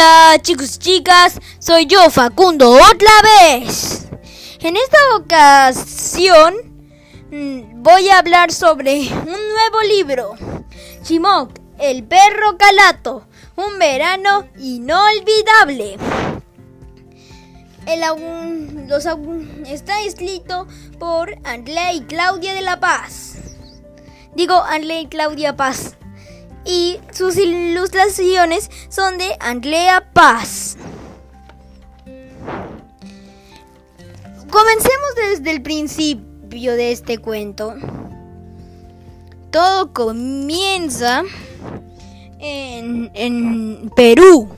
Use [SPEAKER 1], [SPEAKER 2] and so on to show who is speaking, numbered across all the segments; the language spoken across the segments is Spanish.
[SPEAKER 1] Hola chicos y chicas, soy yo Facundo otra vez. En esta ocasión mm, voy a hablar sobre un nuevo libro, Chimoc, el perro calato, un verano inolvidable. El los aún- está escrito por Andrea y Claudia de la Paz. Digo Andrea y Claudia Paz y sus ilustraciones son de Andrea Paz. Comencemos desde el principio de este cuento. Todo comienza en, en Perú.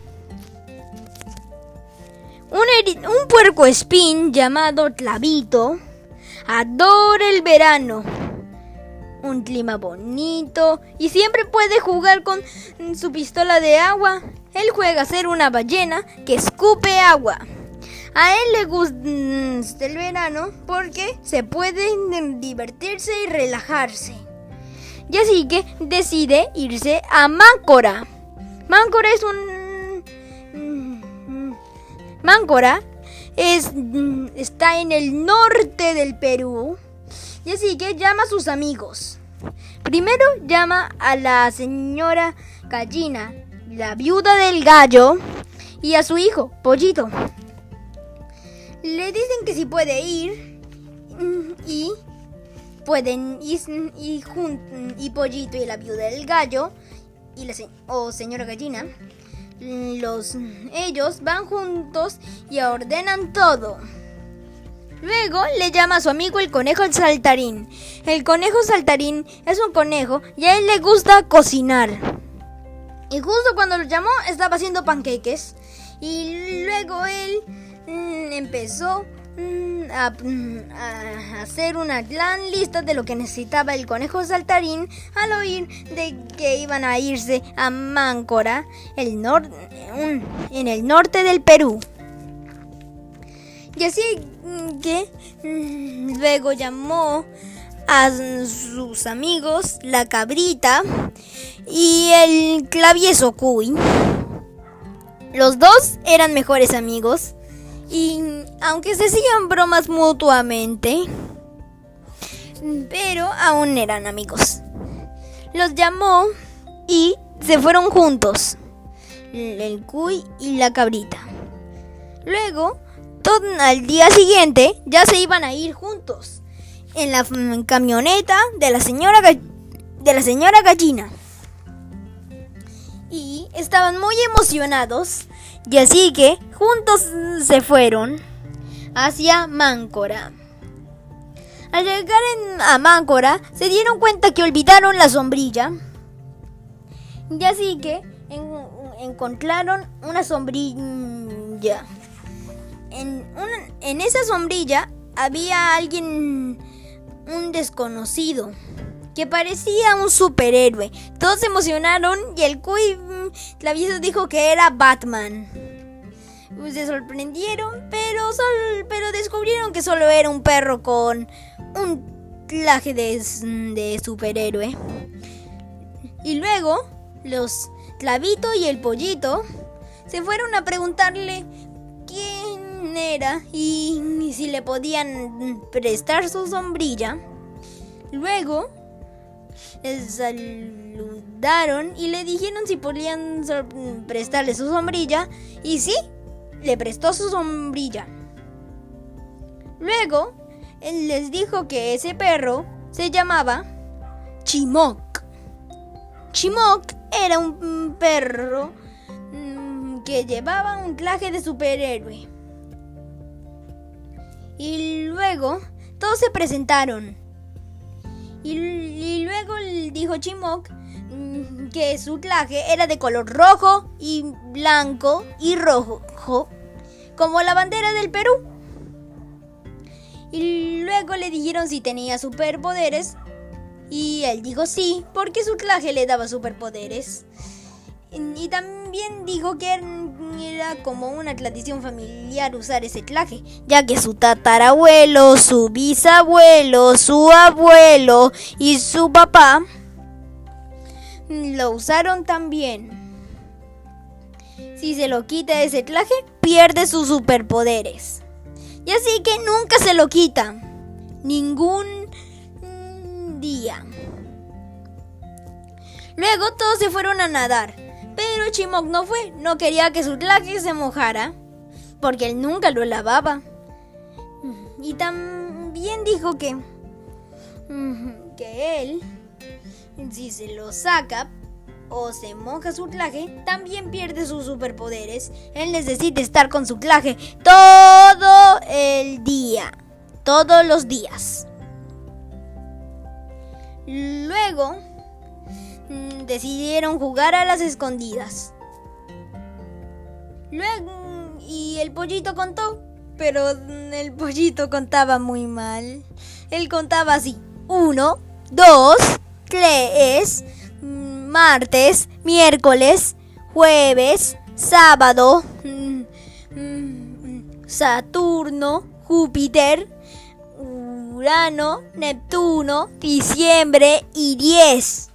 [SPEAKER 1] Un, puerco espín llamado Clavito adora el verano un clima bonito y siempre puede jugar con su pistola de agua. Él juega a ser una ballena que escupe agua. A él le gusta el verano porque se puede divertirse y relajarse. Y así que decide irse a Máncora. Máncora es un... Máncora es, está en el norte del Perú. Y así que llama a sus amigos. Primero llama a la señora gallina, la viuda del gallo, y a su hijo, Pollito. Le dicen que si puede ir y pueden y, jun- y Pollito y la viuda del gallo y la se- o señora gallina los ellos van juntos y ordenan todo. Luego le llama a su amigo el conejo saltarín. El conejo saltarín es un conejo y a él le gusta cocinar. Y justo cuando lo llamó estaba haciendo panqueques. Y luego él mm, empezó mm, a, mm, a hacer una gran lista de lo que necesitaba el conejo saltarín al oír de que iban a irse a Máncora, el en el norte del Perú. Y así que luego llamó a sus amigos la cabrita y el clavieso cuy. Los dos eran mejores amigos y aunque se hacían bromas mutuamente, pero aún eran amigos. Los llamó y se fueron juntos, el cuy y la cabrita. Luego, al día siguiente ya se iban a ir juntos en la camioneta de la señora de la señora gallina. Y estaban muy emocionados y así que juntos se fueron hacia Máncora. Al llegar en- a Máncora se dieron cuenta que olvidaron la sombrilla. Y así que en- encontraron una sombrilla. En, una- en esa sombrilla había alguien, un desconocido, que parecía un superhéroe. Todos se emocionaron y el cuy mm, clavieso dijo que era Batman. Pues Se sorprendieron, pero, sol- pero descubrieron que solo era un perro con un traje de, de superhéroe. Y luego los Clavito y el Pollito se fueron a preguntarle quién era y si le podían prestar su sombrilla. Luego le saludaron y le dijeron si podían prestarle su sombrilla y sí, le prestó su sombrilla. Luego él les dijo que ese perro se llamaba Chimoc. Chimoc era un perro mm, que llevaba un traje de superhéroe. Y luego todos se presentaron. Y, luego dijo Chimoc mm, que su traje era de color rojo y blanco y rojo, como la bandera del Perú. Y luego le dijeron si tenía superpoderes. Y él dijo sí, porque su traje le daba superpoderes. Y también dijo que era como una tradición familiar usar ese traje, ya que su tatarabuelo, su bisabuelo, su abuelo y su papá lo usaron también. si se lo quita ese traje, pierde sus superpoderes. Y así que nunca se lo quita. Ningún día. Luego todos se fueron a nadar. Pero Chimok no fue. No quería que su traje se mojara. Porque él nunca lo lavaba. Y también dijo que... Que él... Si se lo saca, o se moja su traje, también pierde sus superpoderes. Él necesita estar con su traje todo el día, todos los días. Luego mm, decidieron jugar a las escondidas. Luego y el pollito contó, pero el pollito contaba muy mal. Él contaba así: uno, dos, tres martes, miércoles, jueves, sábado, mm, mm, Saturno, Júpiter, Urano, Neptuno, diciembre y 10.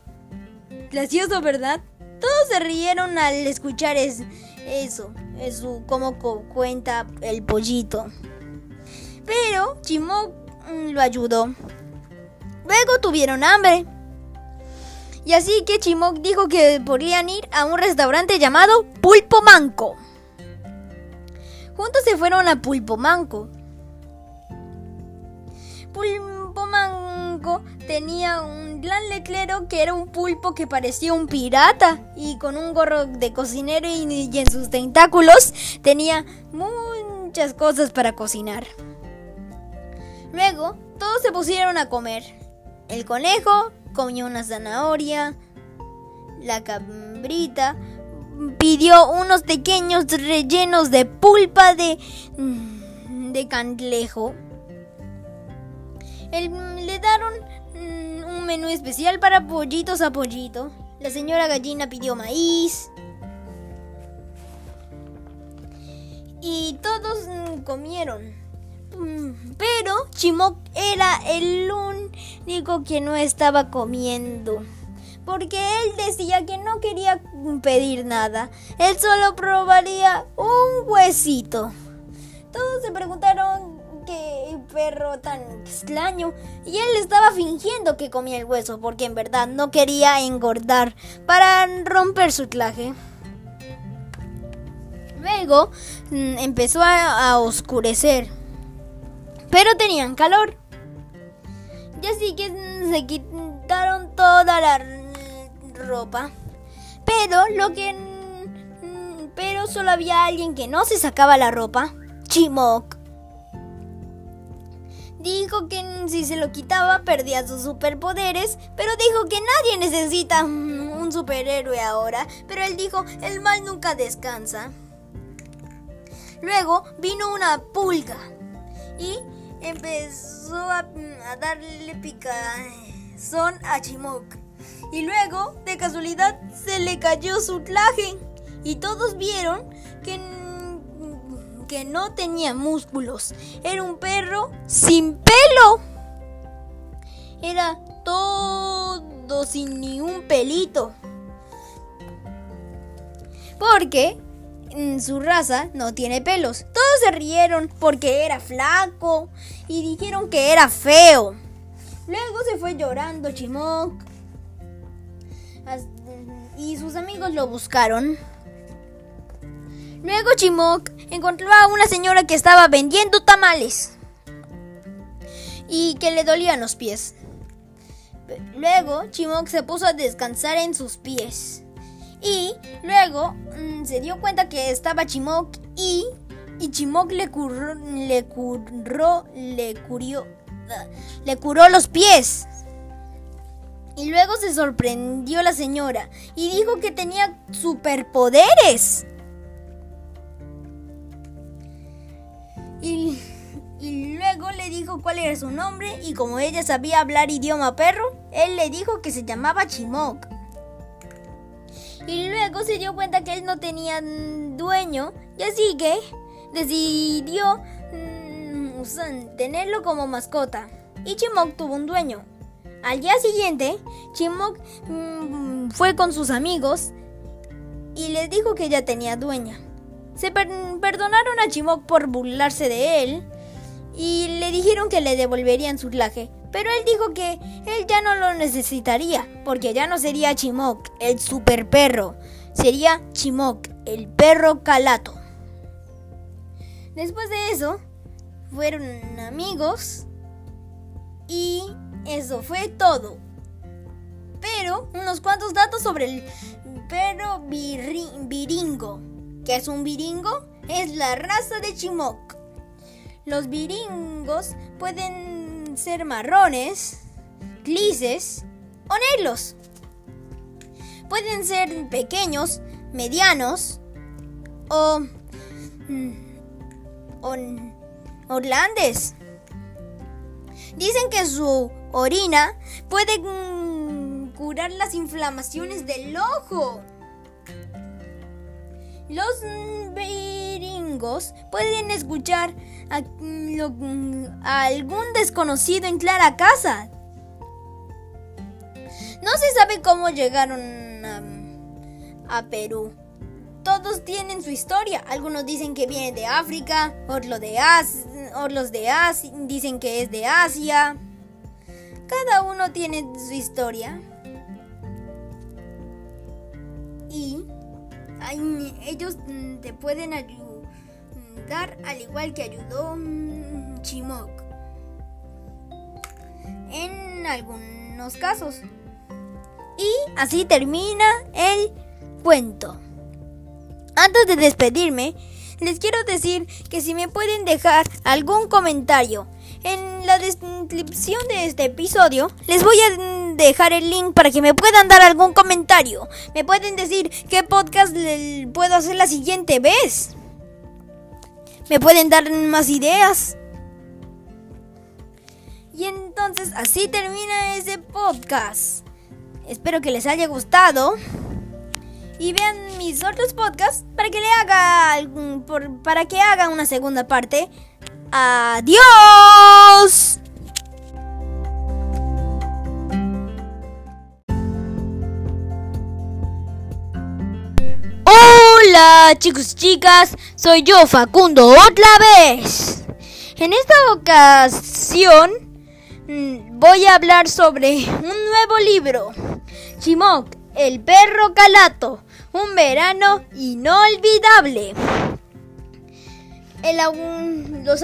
[SPEAKER 1] Gracioso, ¿verdad? Todos se rieron al escuchar eso, eso, como cuenta el pollito. Pero Chimo mm, lo ayudó. Luego tuvieron hambre. Y así que Chimok dijo que podrían ir a un restaurante llamado Pulpo Manco. Juntos se fueron a Pulpo Manco. Pulpo Manco tenía un gran letrero que era un pulpo que parecía un pirata y con un gorro de cocinero y en sus tentáculos tenía muchas cosas para cocinar. Luego todos se pusieron a comer. El conejo comió una zanahoria. La cabrita pidió unos pequeños rellenos de pulpa de, de. Le daron mm, un menú especial para pollitos a pollito. La señora gallina pidió maíz. Y todos mm, comieron. Pero Chimok era el único que no estaba comiendo. Porque él decía que no quería pedir nada. Él solo probaría un huesito. Todos se preguntaron qué perro tan extraño. Y él estaba fingiendo que comía el hueso porque en verdad no quería engordar para romper su traje. Luego mm, empezó a oscurecer pero tenían calor. Y así que se quitaron toda la ropa. Pero lo que... Pero solo había alguien que no se sacaba la ropa. Chimok. Dijo que si se lo quitaba perdía sus superpoderes, pero dijo que nadie necesita un superhéroe ahora. Pero él dijo, el mal nunca descansa. Luego vino una pulga y empezó a, darle picazón a Chimok. Y luego, de casualidad, se le cayó su traje. Y todos vieron que, que no tenía músculos. Era un perro sin pelo. Era todo sin ni un pelito. Porque su raza no tiene pelos. Todos se rieron porque era flaco y dijeron que era feo. Luego se fue llorando Chimok y sus amigos lo buscaron. Luego Chimok encontró a una señora que estaba vendiendo tamales y que le dolían los pies. Luego Chimok se puso a descansar en sus pies. Y luego mm, se dio cuenta que estaba Chimok y, y Chimok le le curró, le curió, le curó los pies. Y luego se sorprendió la señora y dijo que tenía superpoderes. Cuál era su nombre y como ella sabía hablar idioma perro, él le dijo que se llamaba Chimok. Y luego se dio cuenta que él no tenía dueño y así que decidió mm, tenerlo como mascota. Y Chimok tuvo un dueño. Al día siguiente, Chimok mm, fue con sus amigos y les dijo que ya tenía dueña. Se perdonaron a Chimok por burlarse de él y le dijeron que le devolverían su laje, pero él dijo que él ya no lo necesitaría, porque ya no sería Chimok, el super perro, sería Chimok, el perro calato. Después de eso, fueron amigos y eso fue todo. Pero unos cuantos datos sobre el perro viringo. ¿Qué es un viringo? Es la raza de Chimok. Los viringos pueden ser marrones, grises o negros. Pueden ser pequeños, medianos o, mm, o orlandes. Dicen que su orina puede mm, curar las inflamaciones del ojo. Los viringos pueden escuchar a, algún desconocido en clara casa. No se sabe cómo llegaron a, Perú. Todos tienen su historia. Algunos dicen que viene de África, otros de, de Asia, dicen que es de Asia. Cada uno tiene su historia. Y ellos te pueden ayudar al igual que ayudó Chimok. En algunos casos. Y así termina el cuento. Antes de despedirme, les quiero decir que si me pueden dejar algún comentario en la descripción de este episodio, les voy a dejar el link para que me puedan dar algún comentario. Me pueden decir qué podcast puedo hacer la siguiente vez. Me pueden dar más ideas. Y entonces así termina ese podcast. Espero que les haya gustado y vean mis otros podcasts para que le haga para que haga una segunda parte. Adiós. Chicos y chicas, soy yo Facundo otra vez. En esta ocasión mm, voy a hablar sobre un nuevo libro, Chimok, el perro calato, un verano inolvidable. El los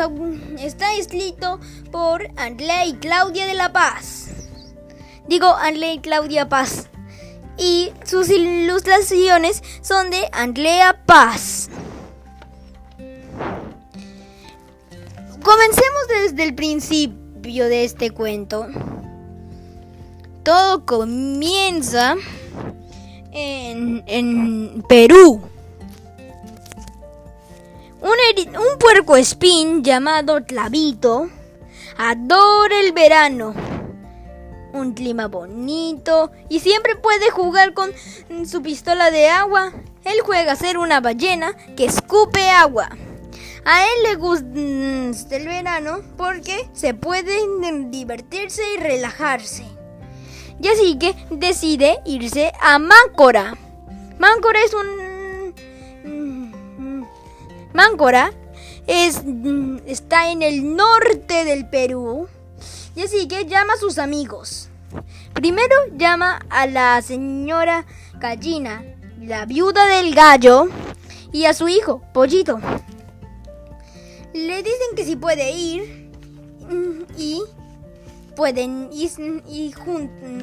[SPEAKER 1] está escrito por Andley y Claudia de la Paz. Digo Andley y Claudia Paz. Y sus ilustraciones son de Andrea Paz. Comencemos desde el principio de este cuento. Todo comienza en, en Perú. Un, un puerco espín llamado Tlavito adora el verano. Un clima bonito y siempre puede jugar con su pistola de agua. Él juega a ser una ballena que escupe agua. A él le gusta el verano porque se puede divertirse y relajarse. Y así que decide irse a Máncora. Máncora es un... Máncora es, está en el norte del Perú. Y así que llama a sus amigos. Primero llama a la señora Gallina, la viuda del gallo, y a su hijo, Pollito. Le dicen que si puede ir y pueden ir y,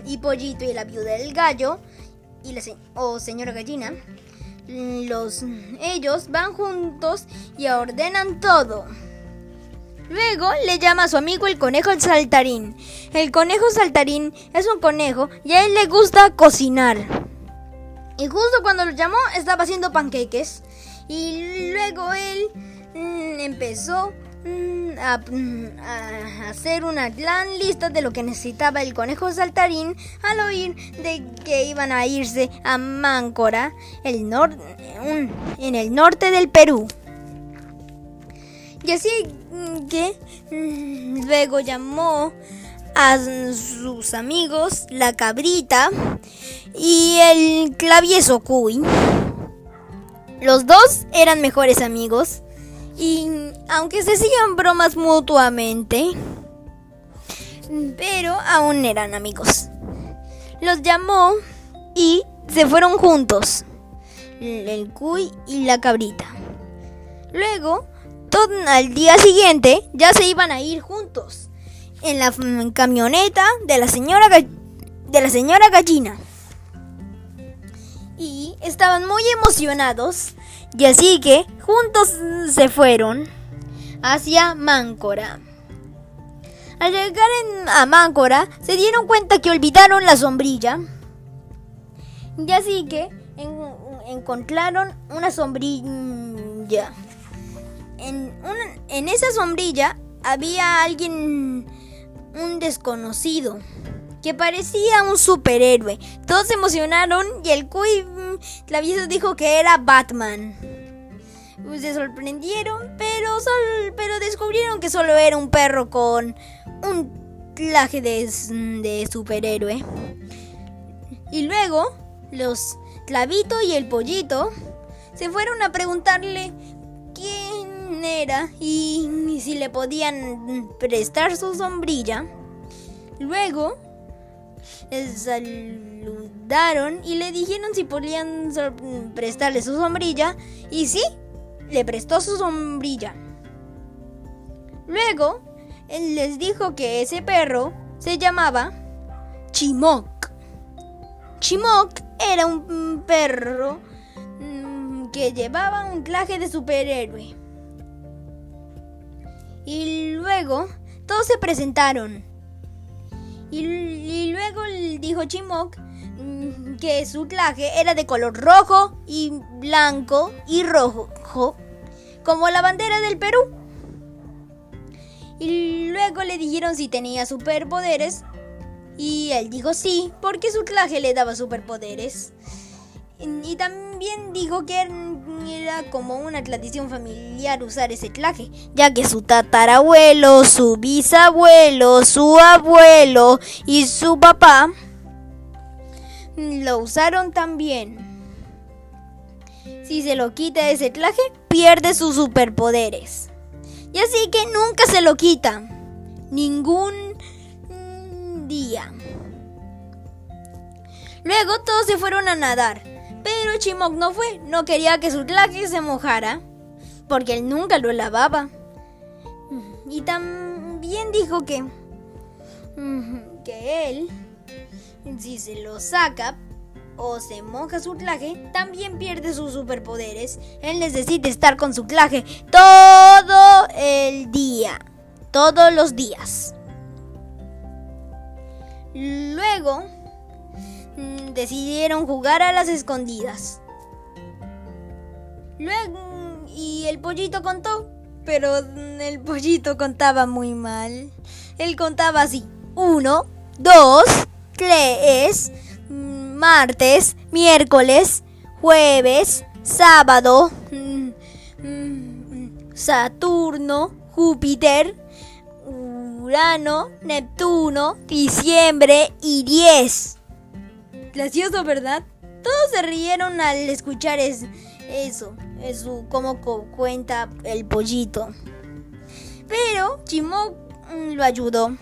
[SPEAKER 1] y Pollito y la viuda del gallo y la o señora gallina los ellos van juntos y ordenan todo. Luego le llama a su amigo el conejo saltarín. El conejo saltarín es un conejo y a él le gusta cocinar. Y justo cuando lo llamó estaba haciendo panqueques. Y luego él mm, empezó Mm, mm, a, hacer una gran lista de lo que necesitaba el conejo saltarín al oír de que iban a irse a Máncora, el en el norte del Perú. Y así mm, que luego llamó a sus amigos la cabrita y el clavieso cuy Los dos eran mejores amigos y aunque se hacían bromas mutuamente, pero aún eran amigos. Los llamó y se fueron juntos, el cuy y la cabrita. Luego, al día siguiente, ya se iban a ir juntos en la camioneta de la señora de la señora gallina. Y estaban muy emocionados y así que juntos se fueron hacia Máncora. Al llegar a Máncora se dieron cuenta que olvidaron la sombrilla. Y así que encontraron una sombrilla. En, en esa sombrilla había alguien, un desconocido, que parecía un superhéroe. Todos se emocionaron y el cuy Clavieso mm, dijo que era Batman. Pues, se sorprendieron, pero, pero descubrieron que solo era un perro con un traje de, de superhéroe. Y luego los Clavito y el Pollito se fueron a preguntarle quién era y si le podían prestar su sombrilla. Luego le saludaron y le dijeron si podían prestarle su sombrilla. Y sí, le prestó su sombrilla. Luego, él les dijo que ese perro se llamaba Chimoc. Chimoc era un perro mm, que llevaba un traje de superhéroe. Y luego todos se presentaron. Y, luego dijo Chimoc mm, que su traje era de color rojo y blanco y rojo, como la bandera del Perú. Y luego le dijeron si tenía superpoderes. Y él dijo sí, porque su traje le daba superpoderes. Y también dijo que era como una tradición familiar usar ese traje, ya que su tatarabuelo, su bisabuelo, su abuelo y su papá lo usaron también. Si se lo quita ese traje, pierde sus superpoderes. Y así que nunca se lo quita. Ningún día. Luego todos se fueron a nadar. Pero Chimok no fue, no quería que su traje se mojara, porque él nunca lo lavaba. Y también dijo que, que él, si se lo saca o se moja su traje, también pierde sus superpoderes. Él necesita estar con su traje todo el día, todos los días. Luego, Mm, decidieron jugar a las escondidas. Luego, y el pollito contó, pero el pollito contaba muy mal. Él contaba así, uno, dos, tres, mm, martes, miércoles, jueves, sábado, mm, Saturno, Júpiter, Urano, Neptuno, diciembre y diez. Gracioso, ¿verdad? Todos se rieron al escuchar eso, eso, como cuenta el pollito. Pero Chimok mm, lo ayudó.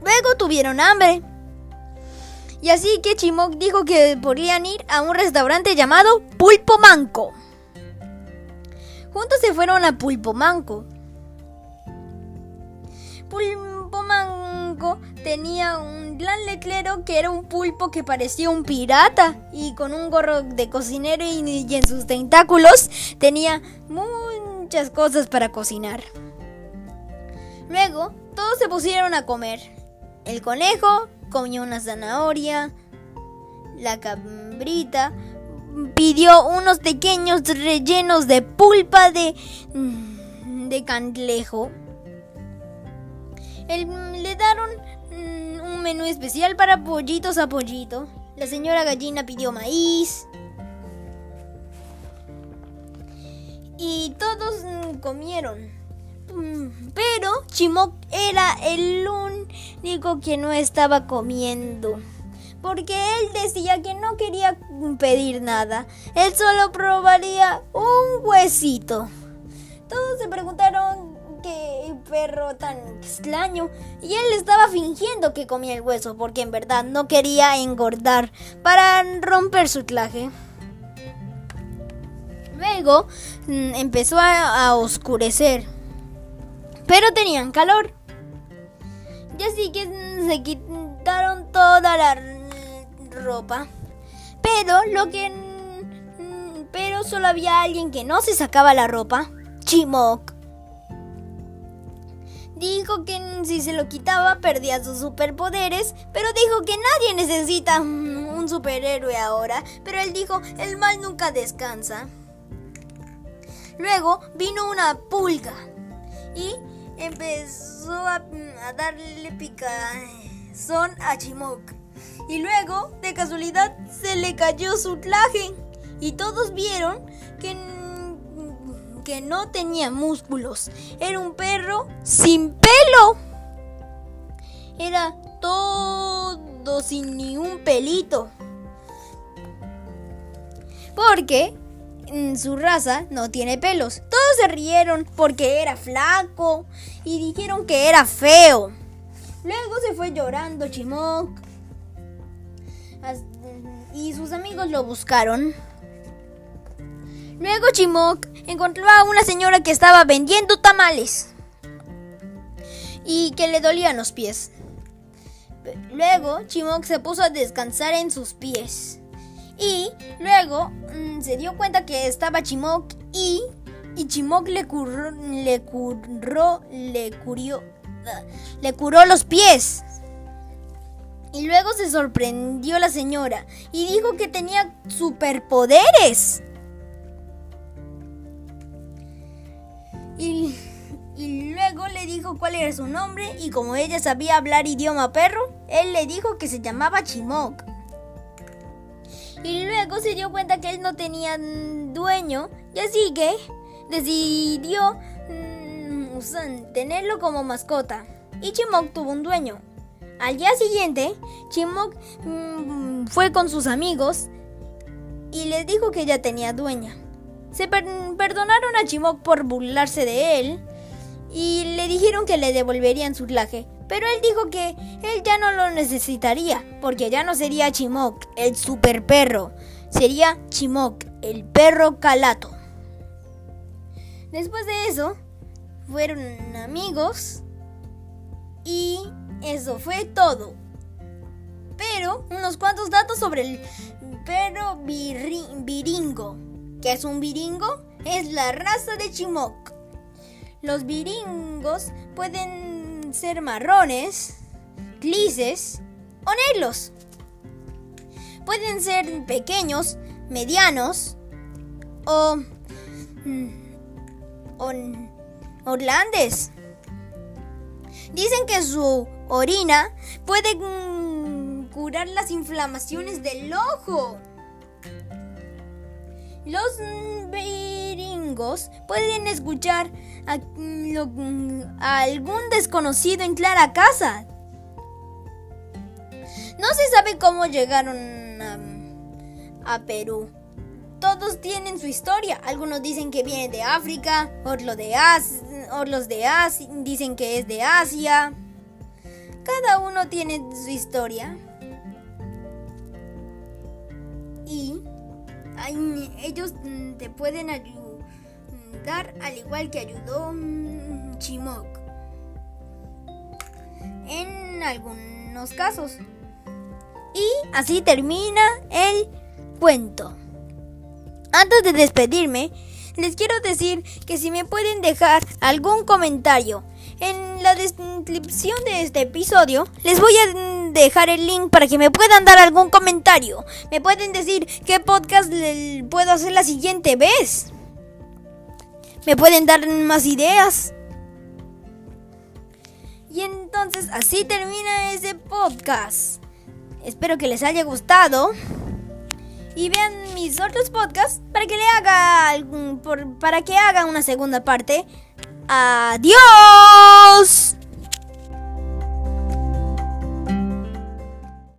[SPEAKER 1] Luego tuvieron hambre. Y así que Chimok dijo que podrían ir a un restaurante llamado Pulpo Manco. Juntos se fueron a Pulpo Manco. Pulpo Manco tenía un letrero que era un pulpo que parecía un pirata y con un gorro de cocinero y, en sus tentáculos tenía muchas cosas para cocinar. Luego, todos se pusieron a comer. El conejo comió una zanahoria, la cabrita pidió unos pequeños rellenos de pulpa de, de cangrejo. le daron menú especial para pollitos a pollito. La señora gallina pidió maíz. Y todos mm, comieron. Mm, pero Chimok era el único que no estaba comiendo. porque él decía que no quería pedir nada, él solo probaría un huesito. Todos se preguntaron qué perro tan extraño y él estaba fingiendo que comía el hueso porque en verdad no quería engordar para romper su traje. Luego mm, empezó a, oscurecer, pero tenían calor. Y así que se quitaron toda la ropa. Pero lo que... Mm, pero solo había alguien que no se sacaba la ropa. Chimok. Dijo que si se lo quitaba perdía sus superpoderes, pero dijo que nadie necesita un superhéroe ahora. Pero él dijo, el mal nunca descansa. Luego vino una pulga y empezó a, darle picazón a Chimok. Y luego, de casualidad, se le cayó su traje. Y todos vieron que, que no tenía músculos. Era un perro sin pelo. Era todo sin ni un pelito. Porque su raza no tiene pelos. Todos se rieron porque era flaco y dijeron que era feo. Luego se fue llorando Chimok y sus amigos lo buscaron. Luego Chimok encontró a una señora que estaba vendiendo tamales y que le dolían los pies. Luego Chimok se puso a descansar en sus pies. Y luego mm, se dio cuenta que estaba Chimok y, y Chimok le le le curió, le curó los pies. Y luego se sorprendió la señora y dijo que tenía superpoderes. Cuál era su nombre y como ella sabía hablar idioma perro, él le dijo que se llamaba Chimok. Y luego se dio cuenta que él no tenía dueño y así que decidió mm, tenerlo como mascota. Y Chimok tuvo un dueño. Al día siguiente, Chimok mm, fue con sus amigos y les dijo que ya tenía dueña. Se perdonaron a Chimok por burlarse de él y le dijeron que le devolverían su traje. Pero él dijo que él ya no lo necesitaría, porque ya no sería Chimok, el super perro, sería Chimok, el perro calato. Después de eso, fueron amigos y eso fue todo. Pero unos cuantos datos sobre el perro viringo. ¿Qué es un viringo? Es la raza de Chimok. Los viringos pueden ser marrones, grises o negros. Pueden ser pequeños, medianos o, mm, o Dicen que su orina puede mm, curar las inflamaciones del ojo. Los viringos pueden escuchar a, algún desconocido en clara casa. No se sabe cómo llegaron a, Perú. Todos tienen su historia. Algunos dicen que viene de África, otros de, de Asia dicen que es de Asia. Cada uno tiene su historia. Y ellos mm, te pueden ayudar al igual que ayudó Chimok en algunos casos. Y así termina el cuento. Antes de despedirme, les quiero decir que si me pueden dejar algún comentario en la descripción de este episodio, les voy a dejar el link para que me puedan dar algún comentario. Me pueden decir qué podcast puedo hacer la siguiente vez. ¿Me pueden dar más ideas? Y entonces así termina ese podcast. Espero que les haya gustado. Y vean mis otros podcasts para que le haga para que haga una segunda parte. Adiós.